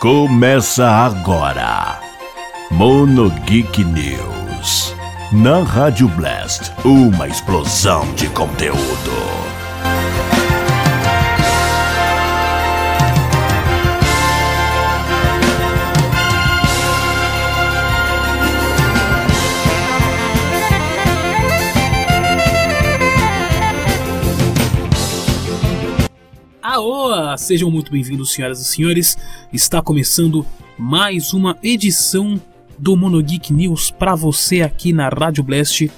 Começa agora. Mono Geek News. Na Rádio Blast, uma explosão de conteúdo. Sejam muito bem-vindos, senhoras e senhores. Está começando mais uma edição do Monogeek News para você aqui na Rádio Blast.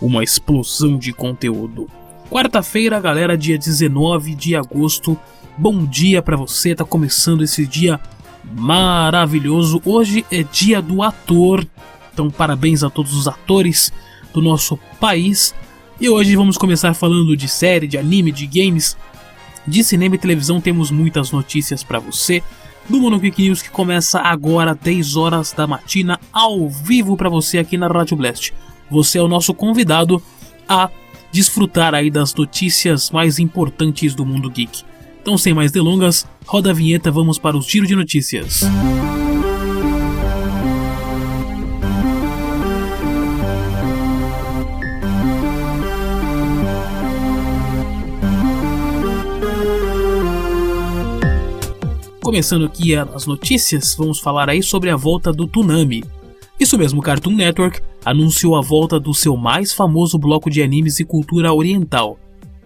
Uma explosão de conteúdo. Quarta-feira, galera, dia 19 de agosto. Bom dia para você, tá começando esse dia maravilhoso. Hoje é dia do ator, então parabéns a todos os atores do nosso país. E hoje vamos começar falando de série, de anime, de games, de cinema e televisão temos muitas notícias para você. Do Monogeek News que começa agora 10 horas da matina ao vivo para você aqui na Rádio Blast. Você é o nosso convidado a desfrutar aí das notícias mais importantes do mundo geek. Então, sem mais delongas, roda a vinheta, vamos para os giro de notícias. Começando aqui as notícias, vamos falar aí sobre a volta do Toonami. Isso mesmo, Cartoon Network anunciou a volta do seu mais famoso bloco de animes e cultura oriental,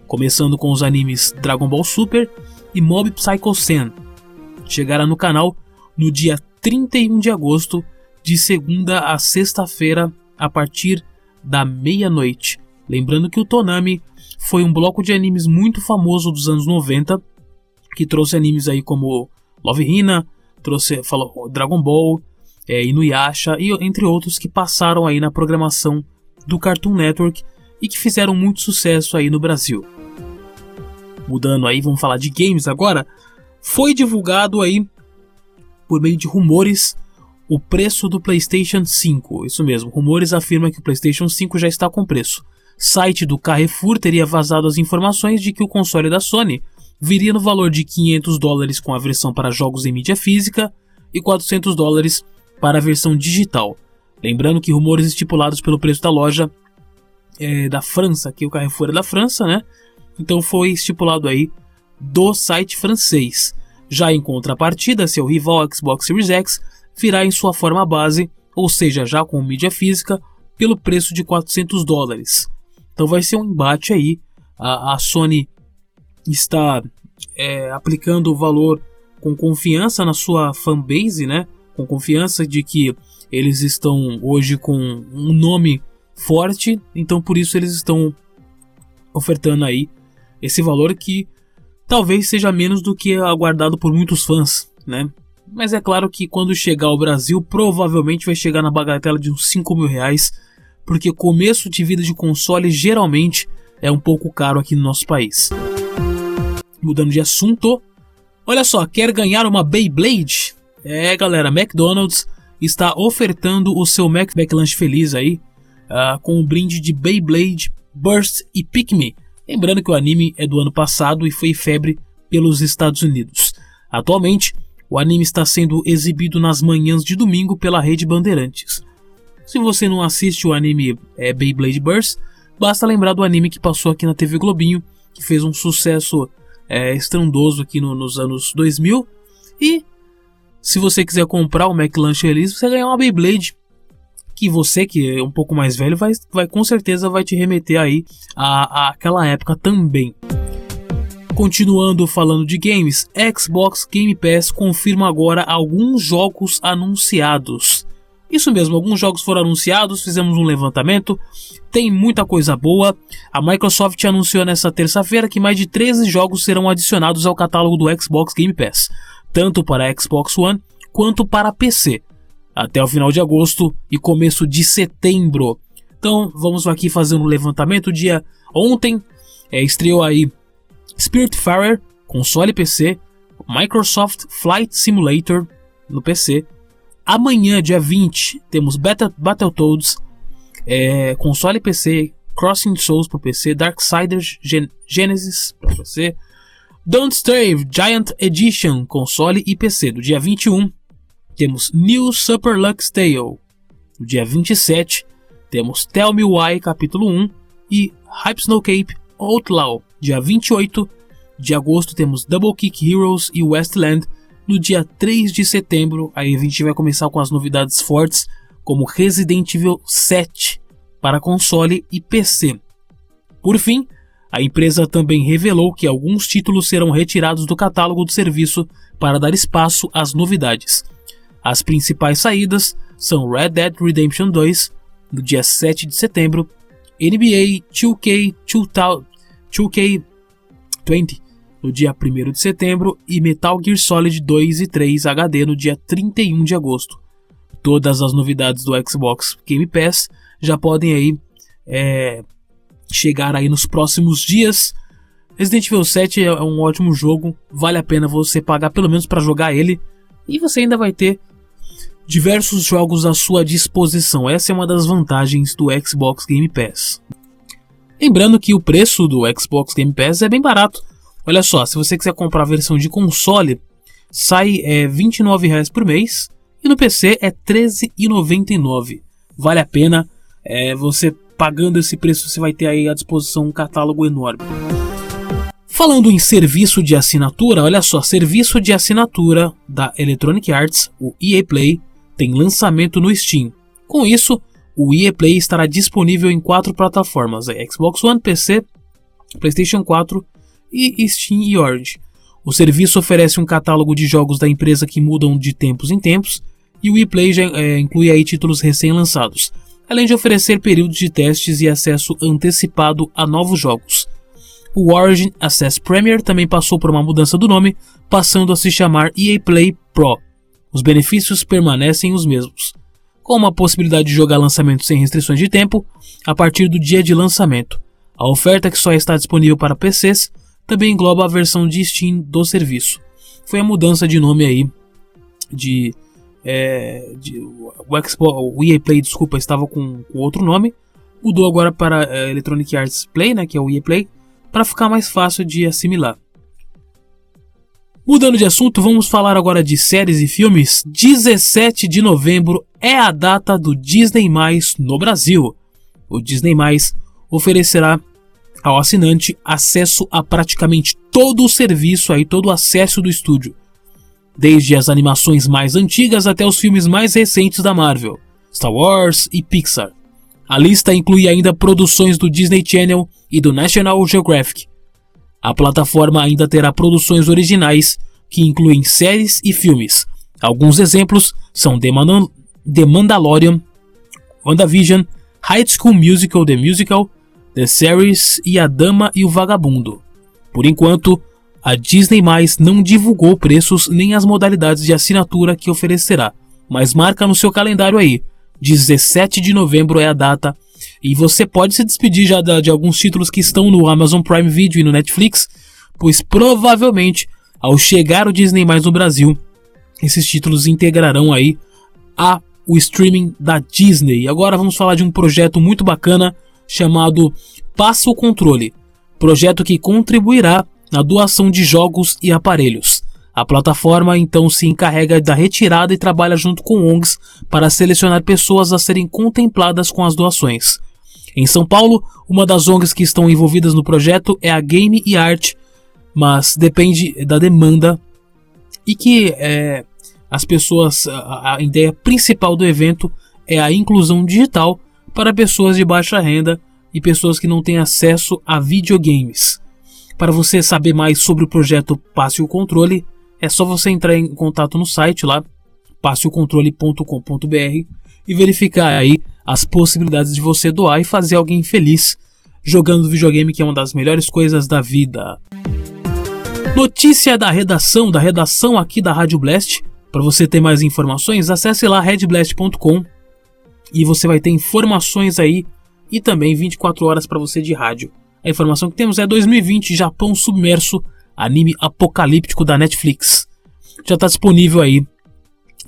começando com os animes Dragon Ball Super e Mob Psycho 100. Chegará no canal no dia 31 de agosto, de segunda a sexta-feira, a partir da meia-noite. Lembrando que o Toonami foi um bloco de animes muito famoso dos anos 90, que trouxe animes aí como Love Hina, trouxe, falou Dragon Ball, é, Inuyasha e entre outros que passaram aí na programação do Cartoon Network e que fizeram muito sucesso aí no Brasil. Mudando aí, vamos falar de games agora. Foi divulgado aí por meio de rumores o preço do PlayStation 5. Isso mesmo, rumores afirmam que o PlayStation 5 já está com preço. Site do Carrefour teria vazado as informações de que o console da Sony viria no valor de 500 dólares com a versão para jogos em mídia física e 400 dólares para a versão digital. Lembrando que rumores estipulados pelo preço da loja é, da França, que o Carrefour é da França, né? Então foi estipulado aí do site francês. Já em contrapartida, seu rival Xbox Series X virá em sua forma base, ou seja, já com mídia física, pelo preço de 400 dólares. Então vai ser um embate aí. A, a Sony está é, aplicando o valor com confiança na sua fanbase, né? Com confiança de que eles estão hoje com um nome forte, então por isso eles estão ofertando aí esse valor que talvez seja menos do que aguardado por muitos fãs, né? Mas é claro que quando chegar ao Brasil, provavelmente vai chegar na bagatela de uns 5 mil reais, porque começo de vida de console geralmente é um pouco caro aqui no nosso país mudando de assunto. Olha só, quer ganhar uma Beyblade? É, galera, McDonald's está ofertando o seu Mac Lunch Feliz aí uh, com um brinde de Beyblade, Burst e Pikmin. Lembrando que o anime é do ano passado e foi febre pelos Estados Unidos. Atualmente, o anime está sendo exibido nas manhãs de domingo pela rede Bandeirantes. Se você não assiste o anime é, Beyblade Burst, basta lembrar do anime que passou aqui na TV Globinho, que fez um sucesso é, estrondoso aqui no, nos anos 2000. E se você quiser comprar o McLanche Elise, você ganhar uma Beyblade. Que você, que é um pouco mais velho, vai, vai com certeza vai te remeter aí a, a aquela época também. Continuando falando de games, Xbox Game Pass confirma agora alguns jogos anunciados. Isso mesmo, alguns jogos foram anunciados, fizemos um levantamento, tem muita coisa boa. A Microsoft anunciou nesta terça-feira que mais de 13 jogos serão adicionados ao catálogo do Xbox Game Pass, tanto para Xbox One quanto para PC, até o final de agosto e começo de setembro. Então vamos aqui fazer um levantamento. Dia ontem é, estreou aí Spiritfarer, console PC, Microsoft Flight Simulator no PC, Amanhã, dia 20, temos Battle, Battletoads, é, console PC, Crossing Souls para PC, Darksiders Gen Genesis para PC, Don't Starve Giant Edition, console e PC, do dia 21 temos New Super Lux Tale. No dia 27, temos Tell Me Why capítulo 1 e Hype Snow Cape Outlaw. Dia 28 de agosto temos Double Kick Heroes e Westland. No dia 3 de setembro, aí a gente vai começar com as novidades fortes, como Resident Evil 7 para console e PC. Por fim, a empresa também revelou que alguns títulos serão retirados do catálogo do serviço para dar espaço às novidades. As principais saídas são Red Dead Redemption 2, no dia 7 de setembro, NBA 2K 2K20, no dia 1 de setembro, e Metal Gear Solid 2 e 3 HD no dia 31 de agosto. Todas as novidades do Xbox Game Pass já podem aí é, chegar aí nos próximos dias. Resident Evil 7 é um ótimo jogo, vale a pena você pagar pelo menos para jogar ele e você ainda vai ter diversos jogos à sua disposição. Essa é uma das vantagens do Xbox Game Pass. Lembrando que o preço do Xbox Game Pass é bem barato. Olha só, se você quiser comprar a versão de console, sai é, R$ 29,00 por mês e no PC é R$ 13,99. Vale a pena. É, você pagando esse preço, você vai ter aí à disposição um catálogo enorme. Falando em serviço de assinatura, olha só, serviço de assinatura da Electronic Arts, o EA Play, tem lançamento no Steam. Com isso, o EA Play estará disponível em quatro plataformas: Xbox One, PC, PlayStation 4 e Steam e Origin. O serviço oferece um catálogo de jogos da empresa que mudam de tempos em tempos, e o EA Play já é, inclui aí títulos recém-lançados, além de oferecer períodos de testes e acesso antecipado a novos jogos. O Origin Access Premier também passou por uma mudança do nome, passando a se chamar EA Play Pro. Os benefícios permanecem os mesmos, com uma possibilidade de jogar lançamentos sem restrições de tempo a partir do dia de lançamento. A oferta que só está disponível para PCs também engloba a versão de Steam do serviço. Foi a mudança de nome aí de, é, de o, Xbox, o EA Play, desculpa, estava com, com outro nome, mudou agora para é, Electronic Arts Play, né, que é o EA Play, para ficar mais fácil de assimilar. Mudando de assunto, vamos falar agora de séries e filmes. 17 de novembro é a data do Disney no Brasil. O Disney oferecerá ao assinante acesso a praticamente todo o serviço aí, todo o acesso do estúdio, desde as animações mais antigas até os filmes mais recentes da Marvel, Star Wars e Pixar. A lista inclui ainda produções do Disney Channel e do National Geographic, a plataforma ainda terá produções originais que incluem séries e filmes. Alguns exemplos são The, Man The Mandalorian, WandaVision, High School Musical The Musical, The Series e A Dama e o Vagabundo. Por enquanto, a Disney não divulgou preços nem as modalidades de assinatura que oferecerá, mas marca no seu calendário aí. 17 de novembro é a data e você pode se despedir já de alguns títulos que estão no Amazon Prime Video e no Netflix, pois provavelmente ao chegar o Disney no Brasil, esses títulos integrarão aí a o streaming da Disney. Agora vamos falar de um projeto muito bacana chamado Passa o Controle, projeto que contribuirá na doação de jogos e aparelhos. A plataforma então se encarrega da retirada e trabalha junto com ONGs para selecionar pessoas a serem contempladas com as doações. Em São Paulo, uma das ONGs que estão envolvidas no projeto é a Game e Art, mas depende da demanda e que é, as pessoas, a, a ideia principal do evento é a inclusão digital para pessoas de baixa renda e pessoas que não têm acesso a videogames. Para você saber mais sobre o projeto Passe o Controle, é só você entrar em contato no site lá, passeocontrole.com.br e verificar aí as possibilidades de você doar e fazer alguém feliz jogando videogame, que é uma das melhores coisas da vida. Notícia da redação, da redação aqui da Rádio Blast. Para você ter mais informações, acesse lá redblast.com e você vai ter informações aí e também 24 horas para você de rádio. A informação que temos é 2020 Japão submerso anime apocalíptico da Netflix. Já está disponível aí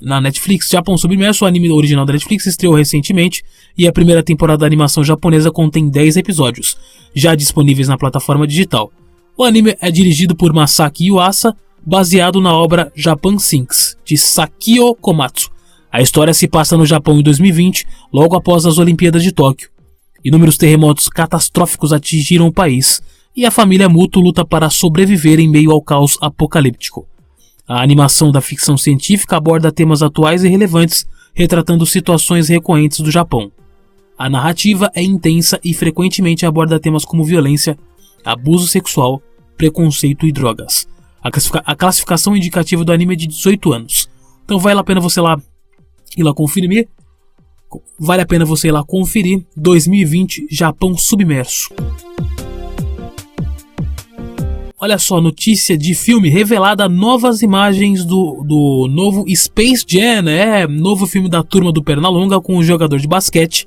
na Netflix. Japão Submerso, o anime original da Netflix, estreou recentemente e a primeira temporada da animação japonesa contém 10 episódios, já disponíveis na plataforma digital. O anime é dirigido por Masaki Yuasa, baseado na obra Japan Sinks, de Sakio Komatsu. A história se passa no Japão em 2020, logo após as Olimpíadas de Tóquio. Inúmeros terremotos catastróficos atingiram o país, e a família Muto luta para sobreviver em meio ao caos apocalíptico. A animação da ficção científica aborda temas atuais e relevantes, retratando situações recorrentes do Japão. A narrativa é intensa e frequentemente aborda temas como violência, abuso sexual, preconceito e drogas. A, classifica a classificação indicativa do anime é de 18 anos. Então vale a pena você lá, ir lá conferir. Vale a pena você ir lá conferir 2020 Japão Submerso. Olha só, notícia de filme revelada novas imagens do, do novo Space Jam, é novo filme da turma do Pernalonga com o jogador de basquete.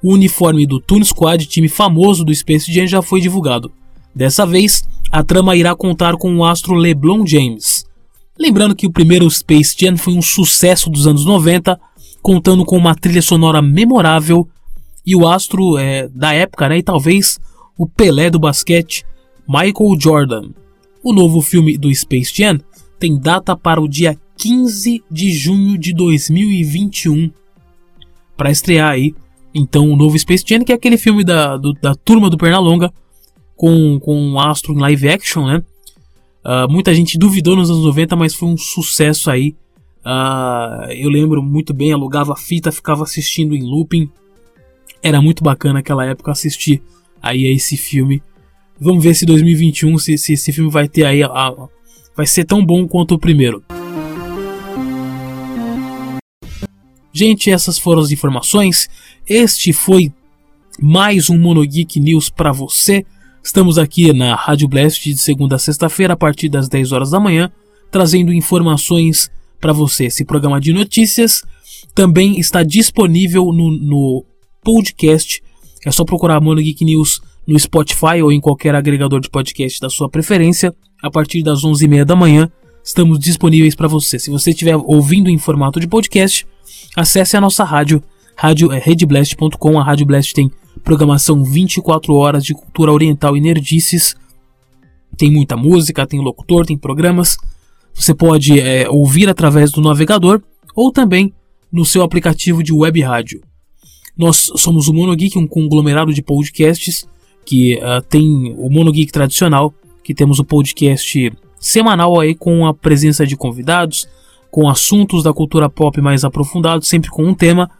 O uniforme do Toon Squad, time famoso do Space Jam, já foi divulgado. Dessa vez, a trama irá contar com o astro LeBron James. Lembrando que o primeiro Space Jam foi um sucesso dos anos 90, contando com uma trilha sonora memorável e o astro é, da época, né, e talvez o Pelé do basquete, Michael Jordan. O novo filme do Space Jam tem data para o dia 15 de junho de 2021 para estrear aí. Então, o novo Space Jam, que é aquele filme da, do, da turma do Pernalonga, com, com um astro em live action, né? Uh, muita gente duvidou nos anos 90, mas foi um sucesso aí. Uh, eu lembro muito bem, alugava fita, ficava assistindo em looping. Era muito bacana naquela época assistir aí a esse filme. Vamos ver se 2021 se, se esse filme vai ter aí a, a, vai ser tão bom quanto o primeiro. Gente, essas foram as informações. Este foi mais um Monogeek News para você. Estamos aqui na Rádio Blast de segunda a sexta-feira a partir das 10 horas da manhã, trazendo informações para você. Esse programa de notícias também está disponível no, no podcast. É só procurar Mono Geek News no Spotify ou em qualquer agregador de podcast da sua preferência. A partir das 11h30 da manhã, estamos disponíveis para você. Se você estiver ouvindo em formato de podcast, acesse a nossa rádio, rádio é. A Rádio Blast tem programação 24 horas de cultura oriental e nerdices. Tem muita música, tem locutor, tem programas. Você pode é, ouvir através do navegador ou também no seu aplicativo de web rádio. Nós somos o Monogeek, um conglomerado de podcasts que uh, tem o Monogeek tradicional, que temos o podcast semanal aí com a presença de convidados, com assuntos da cultura pop mais aprofundados, sempre com um tema.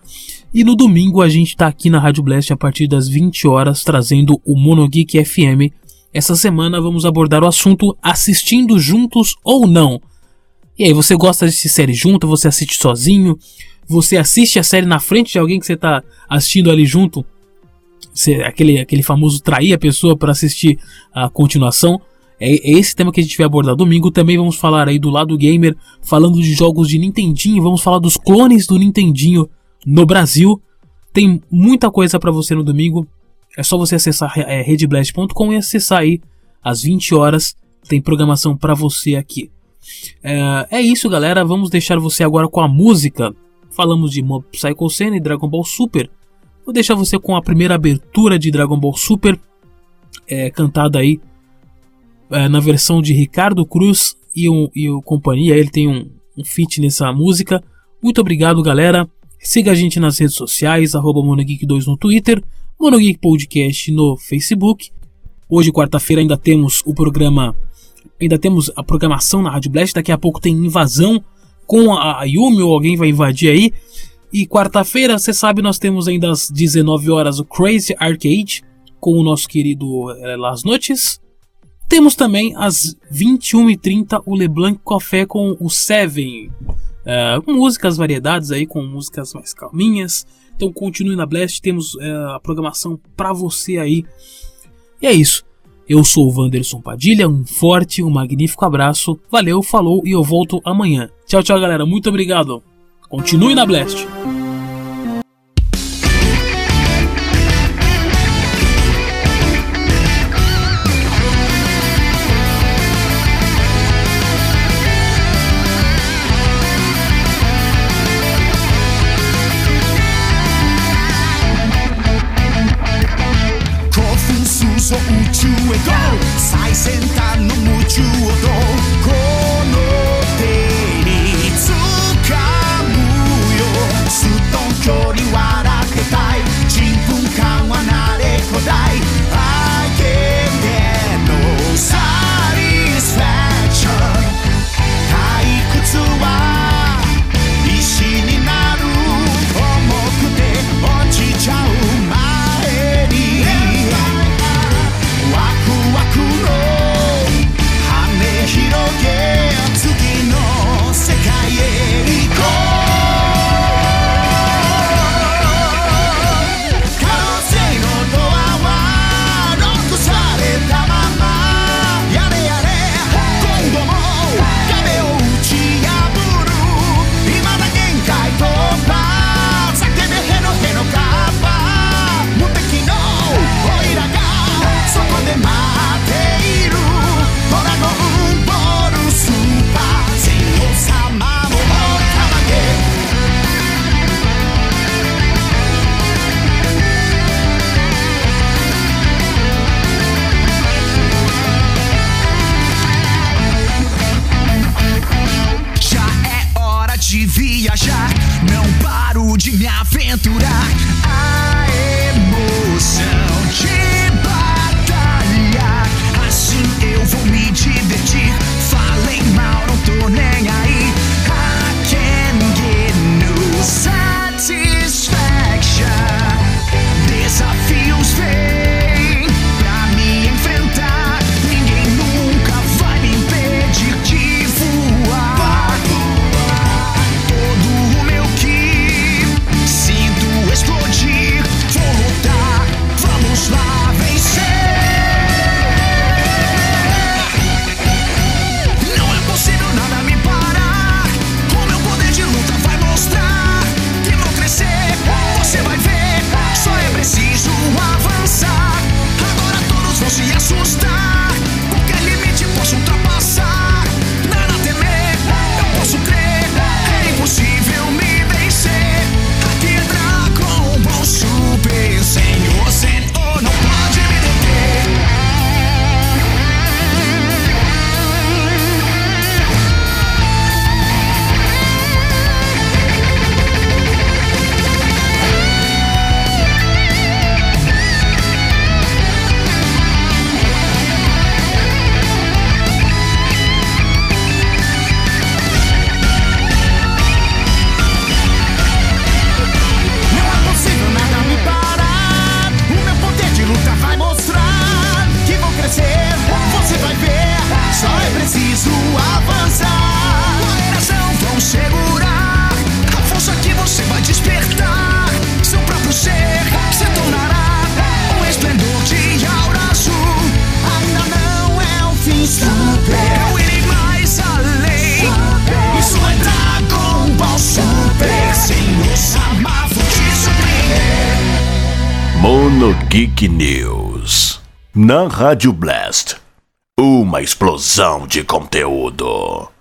E no domingo a gente está aqui na Rádio Blast a partir das 20 horas trazendo o Monogeek FM. Essa semana vamos abordar o assunto assistindo juntos ou não. E aí, você gosta de série junto? Você assiste sozinho? Você assiste a série na frente de alguém que você está assistindo ali junto? Você, aquele, aquele famoso trair a pessoa para assistir a continuação? É, é esse tema que a gente vai abordar domingo. Também vamos falar aí do lado gamer, falando de jogos de Nintendinho. Vamos falar dos clones do Nintendinho no Brasil. Tem muita coisa para você no domingo. É só você acessar é, redblast.com e acessar aí às 20 horas. Tem programação para você aqui. É, é, isso, galera. Vamos deixar você agora com a música. Falamos de Mob Psycho 100 e Dragon Ball Super. Vou deixar você com a primeira abertura de Dragon Ball Super, é, cantada aí é, na versão de Ricardo Cruz e e o companhia. Ele tem um, um feat nessa música. Muito obrigado, galera. Siga a gente nas redes sociais, arroba Monogeek2 no Twitter, Monogeek Podcast no Facebook. Hoje, quarta-feira, ainda temos o programa. Ainda temos a programação na Rádio Blast. Daqui a pouco tem invasão com a Yumi ou alguém vai invadir aí. E quarta-feira, você sabe, nós temos ainda às 19 horas o Crazy Arcade com o nosso querido é, Las Noites. Temos também às 21h30 o LeBlanc Café com o Seven. Com músicas variedades aí, com músicas mais calminhas. Então continue na Blast, temos é, a programação para você aí. E é isso. Eu sou o Wanderson Padilha, um forte, um magnífico abraço. Valeu, falou e eu volto amanhã. Tchau, tchau, galera. Muito obrigado. Continue na Blast. avançar. Vão segurar a força que você vai despertar. Seu próprio ser se tornará um esplendor de. Ainda não é o fim. Super. Eu irei mais além. Isso é te. Mono Geek News. Na Rádio Blast uma explosão de conteúdo.